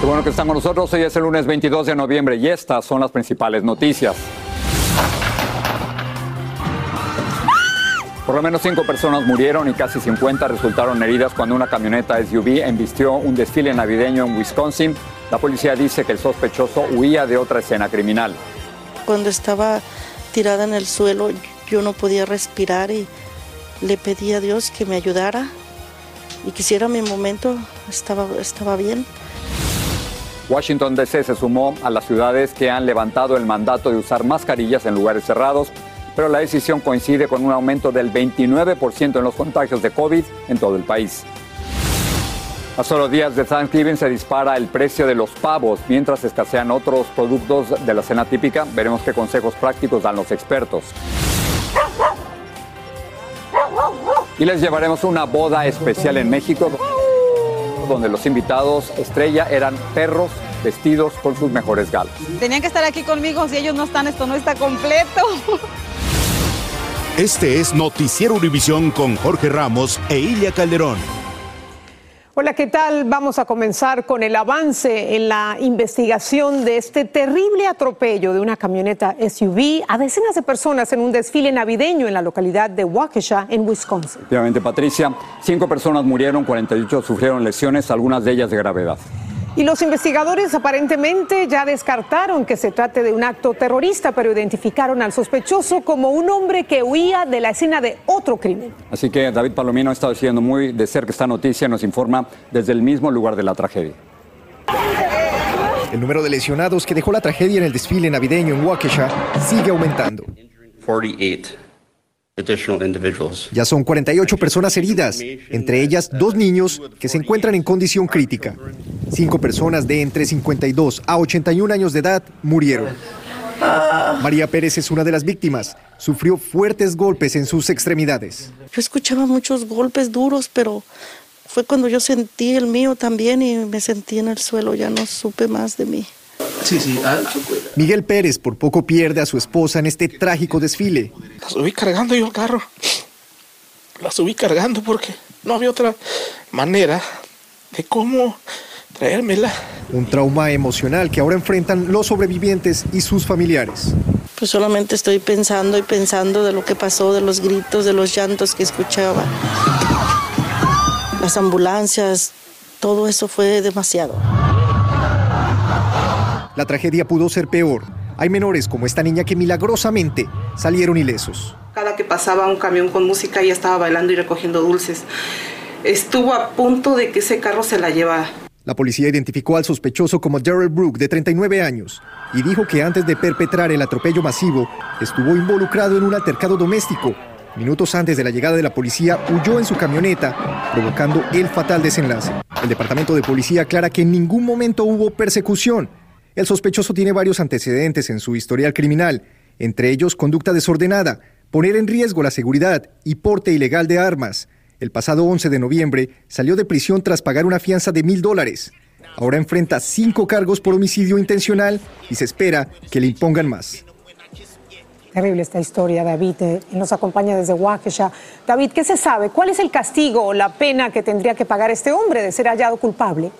Qué bueno que están con nosotros. Hoy es el lunes 22 de noviembre y estas son las principales noticias. Por lo menos cinco personas murieron y casi 50 resultaron heridas cuando una camioneta SUV embistió un desfile navideño en Wisconsin. La policía dice que el sospechoso huía de otra escena criminal. Cuando estaba tirada en el suelo, yo no podía respirar y le pedí a Dios que me ayudara y quisiera mi momento, estaba, estaba bien. Washington DC se sumó a las ciudades que han levantado el mandato de usar mascarillas en lugares cerrados, pero la decisión coincide con un aumento del 29% en los contagios de COVID en todo el país. A solo días de Thanksgiving se dispara el precio de los pavos mientras escasean otros productos de la cena típica. Veremos qué consejos prácticos dan los expertos. Y les llevaremos una boda especial en México donde los invitados estrella eran perros vestidos con sus mejores galas. Tenían que estar aquí conmigo, si ellos no están, esto no está completo. Este es Noticiero Univisión con Jorge Ramos e Ilia Calderón. Hola, ¿qué tal? Vamos a comenzar con el avance en la investigación de este terrible atropello de una camioneta SUV a decenas de personas en un desfile navideño en la localidad de Waukesha, en Wisconsin. Efectivamente, Patricia, cinco personas murieron, 48 sufrieron lesiones, algunas de ellas de gravedad. Y los investigadores aparentemente ya descartaron que se trate de un acto terrorista, pero identificaron al sospechoso como un hombre que huía de la escena de otro crimen. Así que David Palomino ha estado siguiendo muy de cerca esta noticia, nos informa desde el mismo lugar de la tragedia. El número de lesionados que dejó la tragedia en el desfile navideño en Waukesha sigue aumentando. 48 additional individuals. Ya son 48 personas heridas, entre ellas dos niños que se encuentran en condición crítica. Cinco personas de entre 52 a 81 años de edad murieron. María Pérez es una de las víctimas. Sufrió fuertes golpes en sus extremidades. Yo escuchaba muchos golpes duros, pero fue cuando yo sentí el mío también y me sentí en el suelo, ya no supe más de mí. Sí, sí. ah, Miguel Pérez por poco pierde a su esposa en este trágico desfile. La subí cargando yo al carro. La subí cargando porque no había otra manera de cómo traérmela. Un trauma emocional que ahora enfrentan los sobrevivientes y sus familiares. Pues solamente estoy pensando y pensando de lo que pasó, de los gritos, de los llantos que escuchaba. Las ambulancias, todo eso fue demasiado. La tragedia pudo ser peor. Hay menores como esta niña que milagrosamente salieron ilesos. Cada que pasaba un camión con música ella estaba bailando y recogiendo dulces. Estuvo a punto de que ese carro se la llevara. La policía identificó al sospechoso como Daryl Brook, de 39 años, y dijo que antes de perpetrar el atropello masivo, estuvo involucrado en un altercado doméstico. Minutos antes de la llegada de la policía, huyó en su camioneta, provocando el fatal desenlace. El departamento de policía aclara que en ningún momento hubo persecución. El sospechoso tiene varios antecedentes en su historial criminal, entre ellos conducta desordenada, poner en riesgo la seguridad y porte ilegal de armas. El pasado 11 de noviembre salió de prisión tras pagar una fianza de mil dólares. Ahora enfrenta cinco cargos por homicidio intencional y se espera que le impongan más. Terrible esta historia, David. Eh, nos acompaña desde Waukesha. David, ¿qué se sabe? ¿Cuál es el castigo o la pena que tendría que pagar este hombre de ser hallado culpable?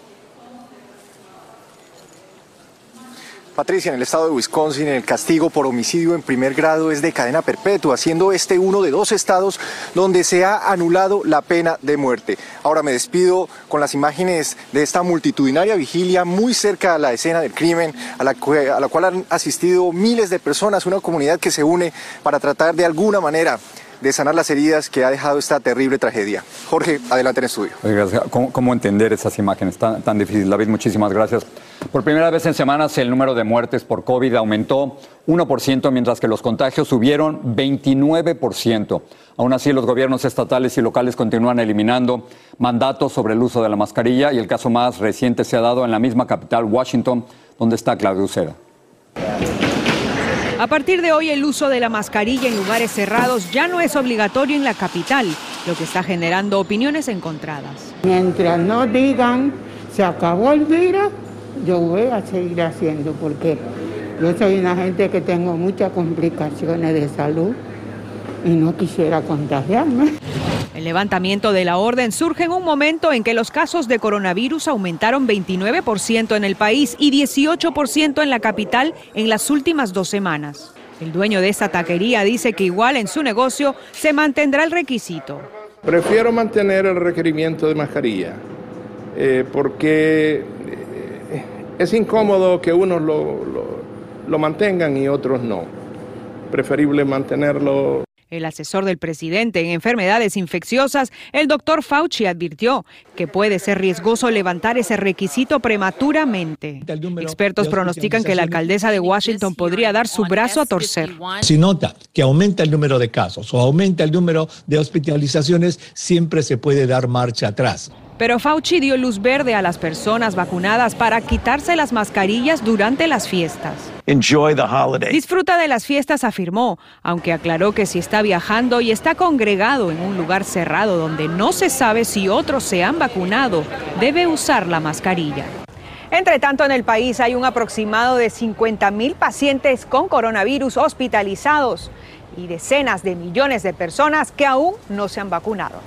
Patricia, en el estado de Wisconsin, el castigo por homicidio en primer grado es de cadena perpetua, siendo este uno de dos estados donde se ha anulado la pena de muerte. Ahora me despido con las imágenes de esta multitudinaria vigilia muy cerca a la escena del crimen, a la, cual han asistido miles de personas, una comunidad que se une para tratar de alguna manera de sanar las heridas que ha dejado esta terrible tragedia. Jorge, adelante en estudio. ¿Cómo, entender esas imágenes tan, tan difíciles? David, muchísimas gracias. Por primera vez en semanas el número de muertes por COVID aumentó 1%, mientras que los contagios subieron 29%. Aún así, los gobiernos estatales y locales continúan eliminando mandatos sobre el uso de la mascarilla y el caso más reciente se ha dado en la misma capital, Washington, donde está Claudio Uceda. A partir de hoy el uso de la mascarilla en lugares cerrados ya no es obligatorio en la capital, lo que está generando opiniones encontradas. Mientras no digan se acabó el virus, yo voy a seguir haciendo porque yo soy una gente que tengo muchas complicaciones de salud y no quisiera contagiarme. El levantamiento de la orden surge en un momento en que los casos de coronavirus aumentaron 29% en el país y 18% en la capital en las últimas dos semanas. El dueño de esta taquería dice que igual en su negocio se mantendrá el requisito. Prefiero mantener el requerimiento de mascarilla eh, porque es incómodo que unos lo, lo mantengan y otros no. Preferible mantenerlo el asesor del presidente en enfermedades infecciosas, el doctor Fauci, advirtió que puede ser riesgoso levantar ese requisito prematuramente. Expertos pronostican que la alcaldesa de Washington podría dar su brazo a torcer. Si nota que aumenta el número de casos o aumenta el número de hospitalizaciones, siempre se puede dar marcha atrás. Pero Fauci dio luz verde a las personas vacunadas para quitarse las mascarillas durante las fiestas. Enjoy the holiday. Disfruta de las fiestas, afirmó, aunque aclaró que si está viajando y está congregado en un lugar cerrado donde no se sabe si otros se han vacunado, debe usar la mascarilla. Entre tanto, en el país hay un aproximado de 50 mil pacientes con coronavirus hospitalizados y decenas de millones de personas que aún no se han vacunado.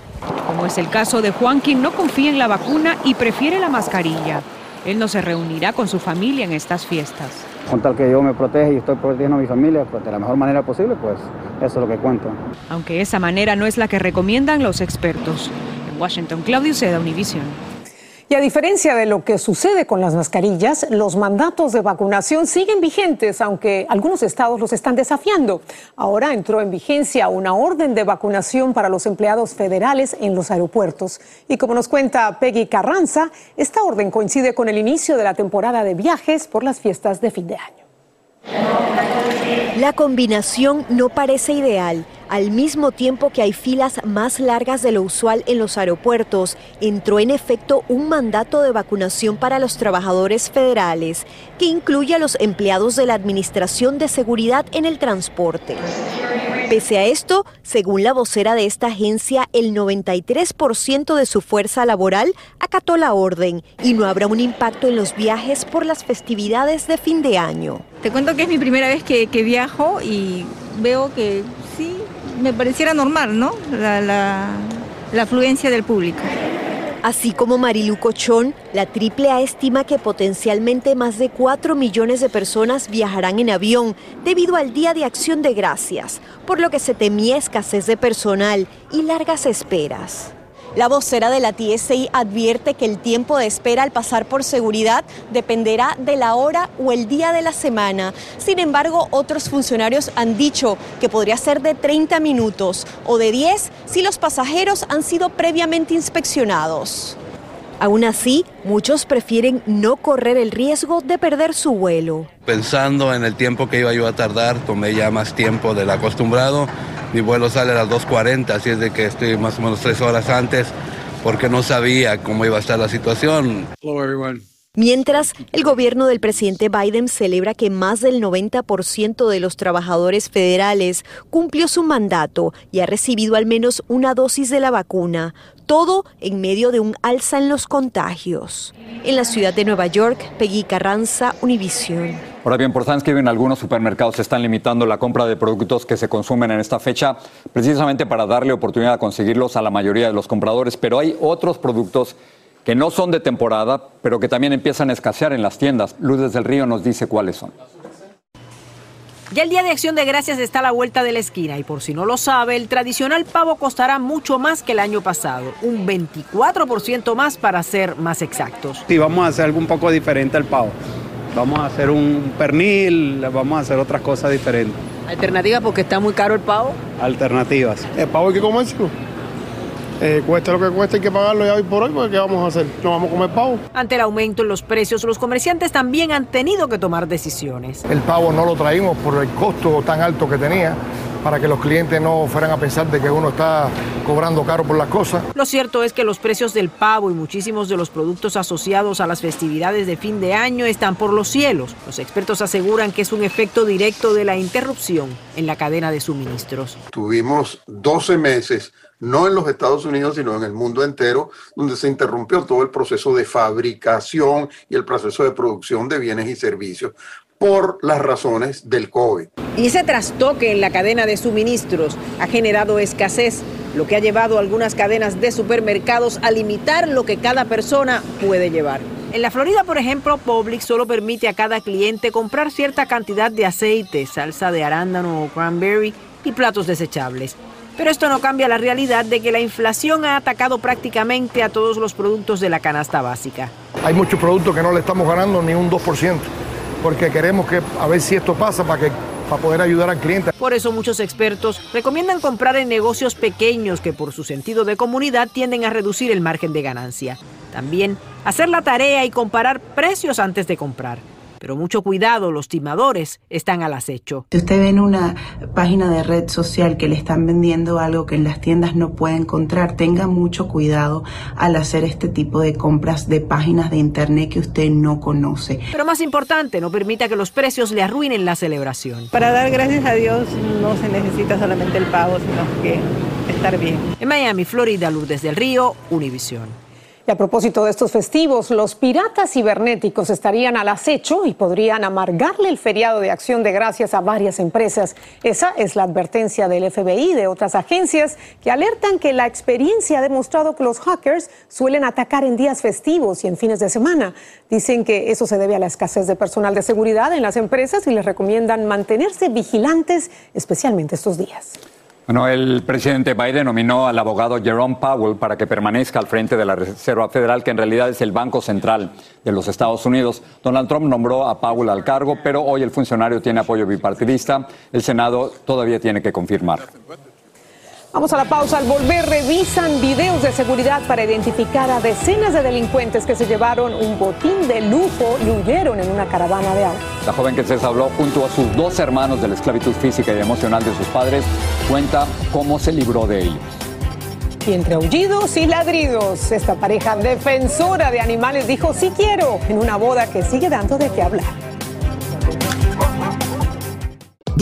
Como es el caso de Juan, quien no confía en la vacuna y prefiere la mascarilla. Él no se reunirá con su familia en estas fiestas. Con tal que yo me proteja y estoy protegiendo a mi familia pues, de la mejor manera posible, pues eso es lo que cuento. Aunque esa manera no es la que recomiendan los expertos. En Washington, Claudio Seda, Univision. Y a diferencia de lo que sucede con las mascarillas, los mandatos de vacunación siguen vigentes, aunque algunos estados los están desafiando. Ahora entró en vigencia una orden de vacunación para los empleados federales en los aeropuertos. Y como nos cuenta Peggy Carranza, esta orden coincide con el inicio de la temporada de viajes por las fiestas de fin de año. La combinación no parece ideal. Al mismo tiempo que hay filas más largas de lo usual en los aeropuertos, entró en efecto un mandato de vacunación para los trabajadores federales, que incluye a los empleados de la Administración de Seguridad en el Transporte. Pese a esto, según la vocera de esta agencia, el 93% de su fuerza laboral acató la orden y no habrá un impacto en los viajes por las festividades de fin de año. Te cuento que es mi primera vez que, viajo y veo que me pareciera normal, ¿no? La, afluencia del público. Así como Marilu Cochón, la AAA estima que potencialmente más de 4 millones de personas viajarán en avión debido al Día de Acción de Gracias, por lo que se temía escasez de personal y largas esperas. La vocera de la TSI advierte que el tiempo de espera al pasar por seguridad dependerá de la hora o el día de la semana. Sin embargo, otros funcionarios han dicho que podría ser de 30 minutos o de 10 si los pasajeros han sido previamente inspeccionados. Aún así, muchos prefieren no correr el riesgo de perder su vuelo. Pensando en el tiempo que iba yo a tardar, tomé ya más tiempo del acostumbrado. Mi vuelo sale a las 2.40, así es de que estoy más o menos tres horas antes porque no sabía cómo iba a estar la situación. Mientras, el gobierno del presidente Biden celebra que más del 90% de los trabajadores federales cumplió su mandato y ha recibido al menos una dosis de la vacuna, todo en medio de un alza en los contagios. En la ciudad de Nueva York, Peggy Carranza, Univision. Ahora bien, por Thanksgiving algunos supermercados están limitando la compra de productos que se consumen en esta fecha, precisamente para darle oportunidad de conseguirlos a la mayoría de los compradores, pero hay otros productos que no son de temporada, pero que también empiezan a escasear en las tiendas. Luz del Río nos dice cuáles son. Ya el Día de Acción de Gracias está a la vuelta de la esquina y por si no lo sabe, el tradicional pavo costará mucho más que el año pasado, un 24% más para ser más exactos. Sí, vamos a hacer algo un poco diferente al pavo. Vamos a hacer un pernil, vamos a hacer otras cosas diferentes. ¿Alternativas porque está muy caro el pavo? Alternativas. El pavo hay que comérselo. Eh, cuesta lo que cuesta, hay que pagarlo ya hoy por hoy, porque ¿qué vamos a hacer? ¿No vamos a comer pavo? Ante el aumento en los precios, los comerciantes también han tenido que tomar decisiones. El pavo no lo traímos por el costo tan alto que tenía para que los clientes no fueran a pensar de que uno está cobrando caro por las cosas. Lo cierto es que los precios del pavo y muchísimos de los productos asociados a las festividades de fin de año están por los cielos. Los expertos aseguran que es un efecto directo de la interrupción en la cadena de suministros. Tuvimos 12 meses no en los Estados Unidos, sino en el mundo entero, donde se interrumpió todo el proceso de fabricación y el proceso de producción de bienes y servicios por las razones del COVID. Y ese trastoque en la cadena de suministros ha generado escasez, lo que ha llevado a algunas cadenas de supermercados a limitar lo que cada persona puede llevar. En la Florida, por ejemplo, Publix solo permite a cada cliente comprar cierta cantidad de aceite, salsa de arándano o cranberry y platos desechables. Pero esto no cambia la realidad de que la inflación ha atacado prácticamente a todos los productos de la canasta básica. Hay muchos productos que no le estamos ganando ni un 2%, porque queremos que a ver si esto pasa para que para poder ayudar al cliente. Por eso muchos expertos recomiendan comprar en negocios pequeños que por su sentido de comunidad tienden a reducir el margen de ganancia. También hacer la tarea y comparar precios antes de comprar. Pero mucho cuidado, los timadores están al acecho. Si usted ve en una página de red social que le están vendiendo algo que en las tiendas no puede encontrar, tenga mucho cuidado al hacer este tipo de compras de páginas de internet que usted no conoce. Pero más importante, no permita que los precios le arruinen la celebración. Para dar gracias a Dios no se necesita solamente el pavo, sino que estar bien. En Miami, Florida, Lourdes del Río, Univisión. Y a propósito de estos festivos, los piratas cibernéticos estarían al acecho y podrían amargarle el feriado de acción de gracias a varias empresas. Esa es la advertencia del FBI y de otras agencias que alertan que la experiencia ha demostrado que los hackers suelen atacar en días festivos y en fines de semana. Dicen que eso se debe a la escasez de personal de seguridad en las empresas y les recomiendan mantenerse vigilantes, especialmente estos días. Bueno, el presidente Biden nominó al abogado Jerome Powell para que permanezca al frente de la Reserva Federal, que en realidad es el Banco Central de los Estados Unidos. Donald Trump nombró a Powell al cargo, pero hoy el funcionario tiene apoyo bipartidista. El Senado todavía tiene que confirmar. Vamos a la pausa. Al volver, revisan videos de seguridad para identificar a decenas de delincuentes que se llevaron un botín de lujo y huyeron en una caravana de autos. La joven que se habló junto a sus dos hermanos de la esclavitud física y emocional de sus padres cuenta cómo se libró de ellos. Y entre aullidos y ladridos, esta pareja defensora de animales dijo sí quiero en una boda que sigue dando de qué hablar.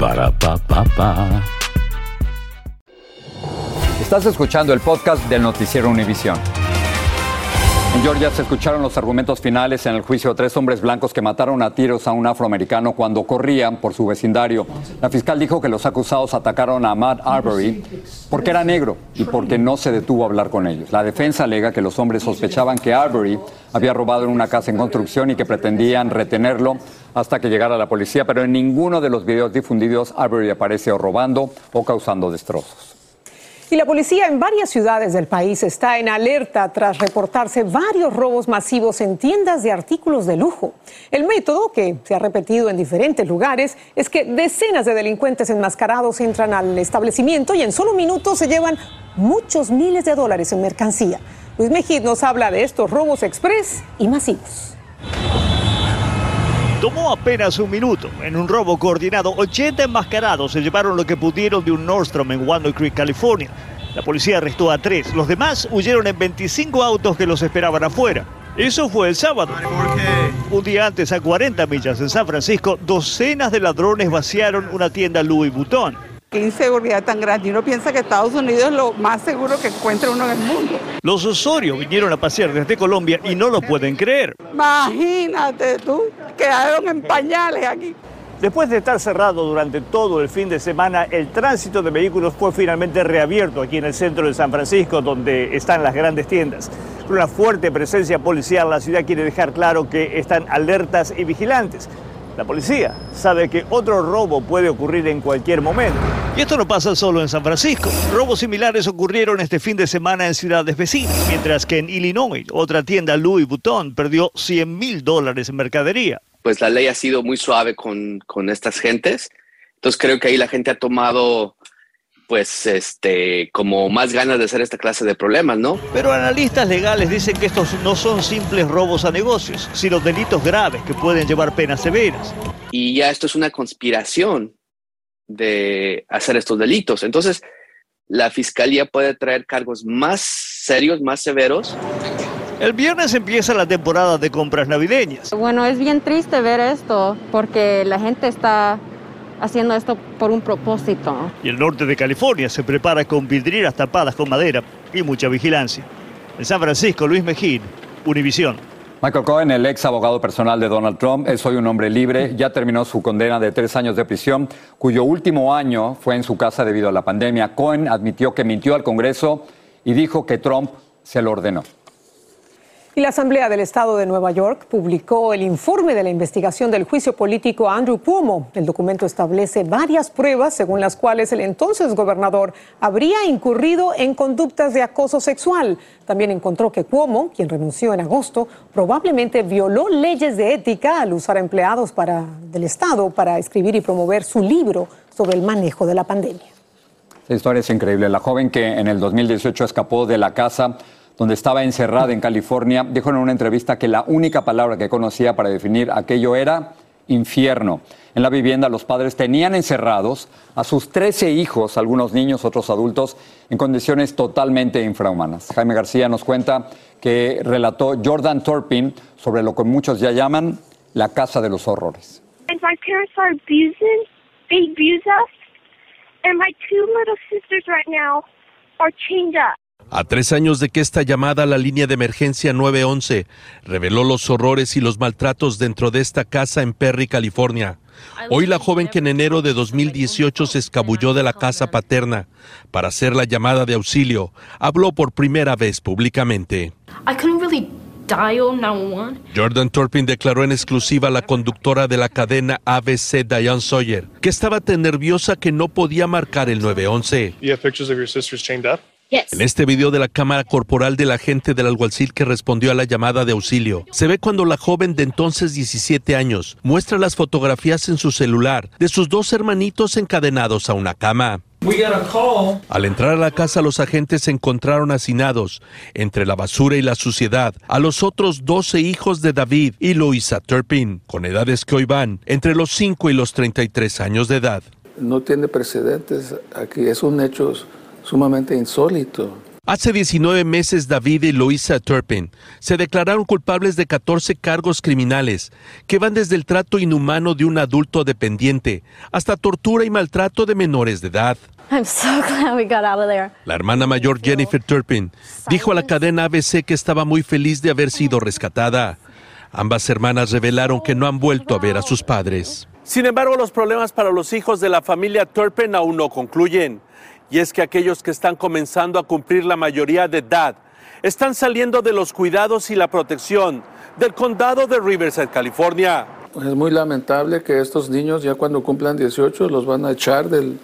Para pa pa pa. Estás escuchando el podcast del noticiero Univisión. En Georgia se escucharon los argumentos finales en el juicio de tres hombres blancos que mataron a tiros a un afroamericano cuando corrían por su vecindario. La fiscal dijo que los acusados atacaron a Matt Arbery porque era negro y porque no se detuvo a hablar con ellos. La defensa alega que los hombres sospechaban que Arbery había robado en una casa en construcción y que pretendían retenerlo hasta que llegara la policía, pero en ninguno de los videos difundidos Arbery aparece robando o causando destrozos. Y la policía en varias ciudades del país está en alerta tras reportarse varios robos masivos en tiendas de artículos de lujo. El método, que se ha repetido en diferentes lugares, es que decenas de delincuentes enmascarados entran al establecimiento y en solo minutos se llevan muchos miles de dólares en mercancía. Luis Mejid nos habla de estos robos express y masivos. Tomó apenas un minuto. En un robo coordinado, 80 enmascarados se llevaron lo que pudieron de un Nordstrom en Walnut Creek, California. La policía arrestó a tres. Los demás huyeron en 25 autos que los esperaban afuera. Eso fue el sábado. Un día antes, a 40 millas en San Francisco, docenas de ladrones vaciaron una tienda Louis Vuitton. Qué inseguridad tan grande. Y uno piensa que Estados Unidos es lo más seguro que encuentra uno en el mundo. Los Osorio vinieron a pasear desde Colombia y no lo pueden creer. Imagínate tú, quedaron en pañales aquí. Después de estar cerrado durante todo el fin de semana, el tránsito de vehículos fue finalmente reabierto aquí en el centro de San Francisco, donde están las grandes tiendas. Con una fuerte presencia policial, la ciudad quiere dejar claro que están alertas y vigilantes. La policía sabe que otro robo puede ocurrir en cualquier momento. Y esto no pasa solo en San Francisco. Robos similares ocurrieron este fin de semana en ciudades vecinas, mientras que en Illinois otra tienda Louis Vuitton perdió 100 mil dólares en mercadería. Pues la ley ha sido muy suave con, con estas gentes. Entonces creo que ahí la gente ha tomado pues este como más ganas de hacer esta clase de problemas, ¿no? Pero analistas legales dicen que estos no son simples robos a negocios, sino delitos graves que pueden llevar penas severas. Y ya esto es una conspiración de hacer estos delitos. Entonces, la fiscalía puede traer cargos más serios, más severos. El viernes empieza la temporada de compras navideñas. Bueno, es bien triste ver esto porque la gente está haciendo esto por un propósito. Y el norte de California se prepara con vidrieras tapadas con madera y mucha vigilancia. En San Francisco, Luis Mejín, Univisión. Michael Cohen, el ex abogado personal de Donald Trump, es hoy un hombre libre, ya terminó su condena de tres años de prisión, cuyo último año fue en su casa debido a la pandemia. Cohen admitió que mintió al Congreso y dijo que Trump se lo ordenó. Y la Asamblea del Estado de Nueva York publicó el informe de la investigación del juicio político a Andrew Cuomo. El documento establece varias pruebas según las cuales el entonces gobernador habría incurrido en conductas de acoso sexual. También encontró que Cuomo, quien renunció en agosto, probablemente violó leyes de ética al usar empleados para, del Estado para escribir y promover su libro sobre el manejo de la pandemia. La historia es increíble. La joven que en el 2018 escapó de la casa donde estaba encerrada en California, dijo en una entrevista que la única palabra que conocía para definir aquello era infierno. En la vivienda los padres tenían encerrados a sus 13 hijos, algunos niños, otros adultos, en condiciones totalmente infrahumanas. Jaime García nos cuenta que relató Jordan Turpin sobre lo que muchos ya llaman la casa de los horrores. A tres años de que esta llamada a la línea de emergencia 911 reveló los horrores y los maltratos dentro de esta casa en Perry, California. Hoy la joven que en enero de 2018 se escabulló de la casa paterna para hacer la llamada de auxilio, habló por primera vez públicamente. Jordan Turpin declaró en exclusiva a la conductora de la cadena ABC, Diane Sawyer, que estaba tan nerviosa que no podía marcar el 911. En este video de la cámara corporal del agente del alguacil que respondió a la llamada de auxilio, se ve cuando la joven de entonces 17 años muestra las fotografías en su celular de sus dos hermanitos encadenados a una cama. Al entrar a la casa, los agentes encontraron hacinados, entre la basura y la suciedad, a los otros 12 hijos de David y Louisa Turpin, con edades que hoy van entre los 5 y los 33 años de edad. No tiene precedentes aquí, es un hecho sumamente insólito. Hace 19 meses David y Luisa Turpin se declararon culpables de 14 cargos criminales que van desde el trato inhumano de un adulto dependiente hasta tortura y maltrato de menores de edad. La hermana mayor Jennifer Turpin dijo a la cadena ABC que estaba muy feliz de haber sido rescatada. Ambas hermanas revelaron que no han vuelto a ver a sus padres. Sin embargo, los problemas para los hijos de la familia Turpin aún no concluyen. Y es que aquellos que están comenzando a cumplir la mayoría de edad están saliendo de los cuidados y la protección del condado de Riverside, California. Es muy lamentable que estos niños ya cuando cumplan 18 los van a echar del,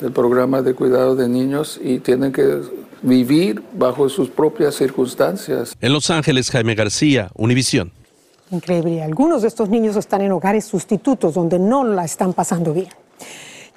del programa de cuidado de niños y tienen que vivir bajo sus propias circunstancias. En Los Ángeles, Jaime García, Univisión. Increíble. Algunos de estos niños están en hogares sustitutos donde no la están pasando bien.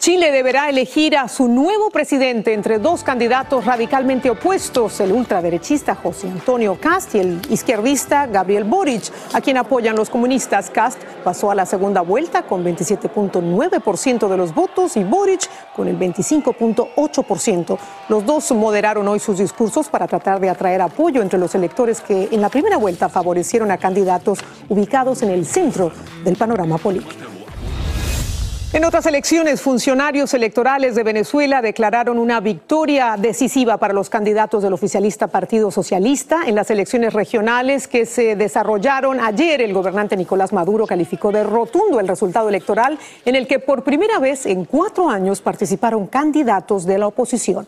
Chile deberá elegir a su nuevo presidente entre dos candidatos radicalmente opuestos, el ultraderechista José Antonio Cast y el izquierdista Gabriel Boric, a quien apoyan los comunistas. Cast pasó a la segunda vuelta con 27.9% de los votos y Boric con el 25.8%. Los dos moderaron hoy sus discursos para tratar de atraer apoyo entre los electores que en la primera vuelta favorecieron a candidatos ubicados en el centro del panorama político. En otras elecciones, funcionarios electorales de Venezuela declararon una victoria decisiva para los candidatos del oficialista Partido Socialista en las elecciones regionales que se desarrollaron ayer. El gobernante Nicolás Maduro calificó de rotundo el resultado electoral en el que por primera vez en cuatro años participaron candidatos de la oposición.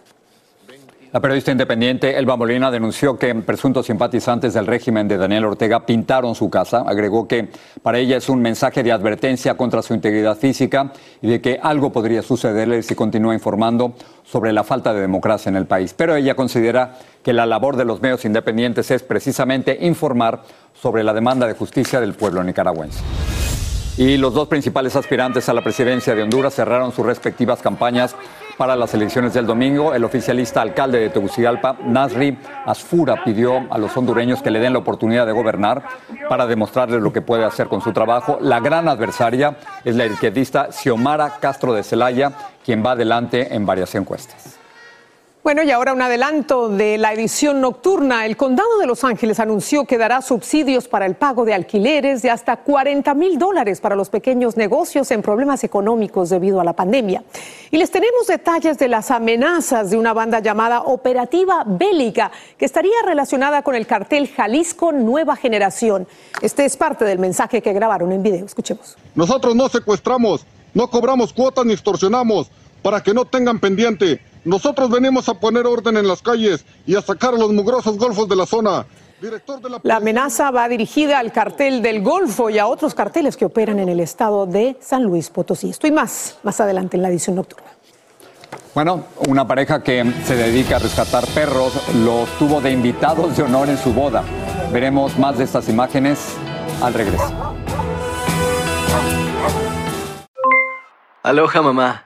La periodista independiente Elba Molina denunció que presuntos simpatizantes del régimen de Daniel Ortega pintaron su casa. Agregó que para ella es un mensaje de advertencia contra su integridad física y de que algo podría sucederle si continúa informando sobre la falta de democracia en el país. Pero ella considera que la labor de los medios independientes es precisamente informar sobre la demanda de justicia del pueblo nicaragüense. Y los dos principales aspirantes a la presidencia de Honduras cerraron sus respectivas campañas para las elecciones del domingo. El oficialista alcalde de Tegucigalpa, Nasri Asfura, pidió a los hondureños que le den la oportunidad de gobernar para demostrarles lo que puede hacer con su trabajo. La gran adversaria es la izquierdista Xiomara Castro de Celaya, quien va adelante en varias encuestas. Bueno, y ahora un adelanto de la edición nocturna. El condado de Los Ángeles anunció que dará subsidios para el pago de alquileres de hasta 40 mil dólares para los pequeños negocios en problemas económicos debido a la pandemia. Y les tenemos detalles de las amenazas de una banda llamada Operativa Bélica, que estaría relacionada con el cartel Jalisco Nueva Generación. Este es parte del mensaje que grabaron en video. Escuchemos. Nosotros no secuestramos, no cobramos cuotas ni extorsionamos para que no tengan pendiente nosotros venimos a poner orden en las calles y a sacar a los mugrosos golfos de la zona. La amenaza va dirigida al cartel del Golfo y a otros carteles que operan en el estado de San Luis Potosí. Estoy más, más adelante en la edición nocturna. Bueno, una pareja que se dedica a rescatar perros los tuvo de invitados de honor en su boda. Veremos más de estas imágenes al regreso. Aloha mamá,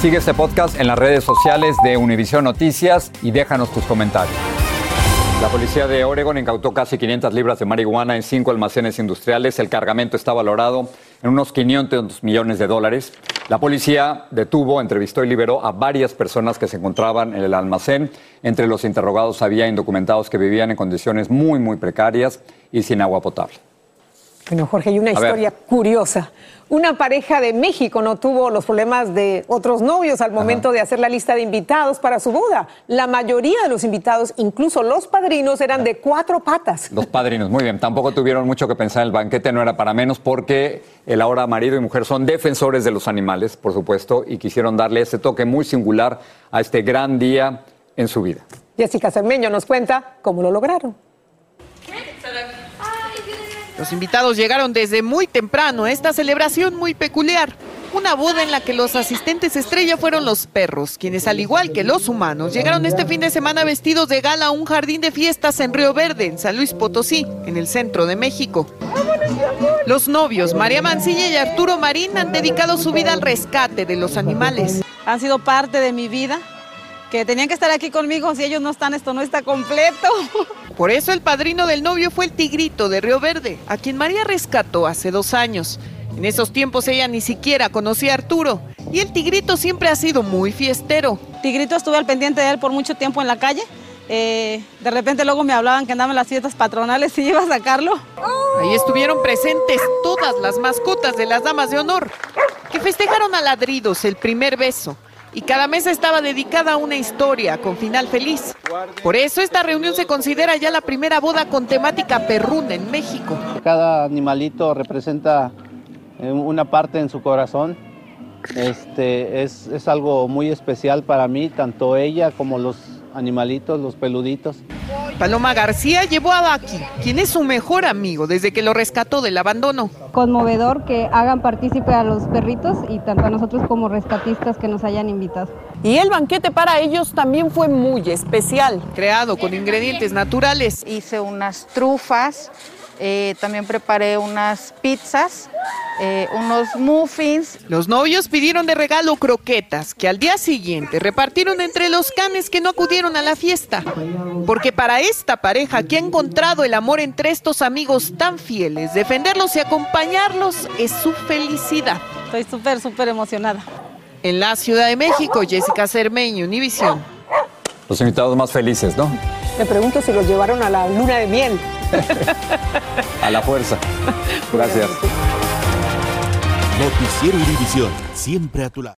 Sigue este podcast en las redes sociales de Univision Noticias y déjanos tus comentarios. La policía de Oregon incautó casi 500 libras de marihuana en cinco almacenes industriales. El cargamento está valorado en unos 500 millones de dólares. La policía detuvo, entrevistó y liberó a varias personas que se encontraban en el almacén. Entre los interrogados había indocumentados que vivían en condiciones muy, muy precarias y sin agua potable. Bueno, Jorge, hay una A ver. historia curiosa. Una pareja de México no tuvo los problemas de otros novios al momento de hacer la lista de invitados para su boda. La mayoría de los invitados, incluso los padrinos, eran de cuatro patas. Los padrinos, muy bien. Tampoco tuvieron mucho que pensar. El banquete no era para menos porque el ahora marido y mujer son defensores de los animales, por supuesto, y quisieron darle ese toque muy singular a este gran día en su vida. Jessica Cermeño nos cuenta cómo lo lograron. Los invitados llegaron desde muy temprano a esta celebración muy peculiar. Una boda en la que los asistentes estrella fueron los perros, quienes al igual que los humanos llegaron este fin de semana vestidos de gala a un jardín de fiestas en Río Verde, en San Luis Potosí, en el centro de México. Los novios, María Mancilla y Arturo Marín, han dedicado su vida al rescate de los animales. han sido parte de mi vida, que tenían que estar aquí conmigo, si ellos no están, esto no está completo. Por eso el padrino del novio fue el tigrito de Río Verde, a quien María rescató hace dos años. En esos tiempos ella ni siquiera conocía a Arturo y el tigrito siempre ha sido muy fiestero. Tigrito estuve al pendiente de él por mucho tiempo en la calle. Eh, de repente luego me hablaban que andaba en las fiestas patronales y iba a sacarlo. Ahí estuvieron presentes todas las mascotas de las damas de honor, que festejaron a ladridos el primer beso. Y cada mesa estaba dedicada a una historia con final feliz. Por eso esta reunión se considera ya la primera boda con temática perruna en México. Cada animalito representa eh, una parte en su corazón. Este, es, es algo muy especial para mí, tanto ella como los animalitos, los peluditos. Paloma García llevó a Baki, quien es su mejor amigo desde que lo rescató del abandono. Conmovedor que hagan partícipe a los perritos y tanto a nosotros como rescatistas que nos hayan invitado. Y el banquete para ellos también fue muy especial, creado con ingredientes naturales. Hice unas trufas, eh, también preparé unas pizzas, eh, unos muffins. Los novios pidieron de regalo croquetas que al día siguiente repartieron entre los canes que no acudieron a la fiesta. Porque para esta pareja que ha encontrado el amor entre estos amigos tan fieles, defenderlos y acompañarlos es su felicidad. Estoy súper, súper emocionada. En la Ciudad de México, Jessica Cermeño, Univisión. Los invitados más felices, ¿no? Me pregunto si los llevaron a la luna de miel. A la fuerza. Gracias. Noticiero Univisión, siempre a tu lado.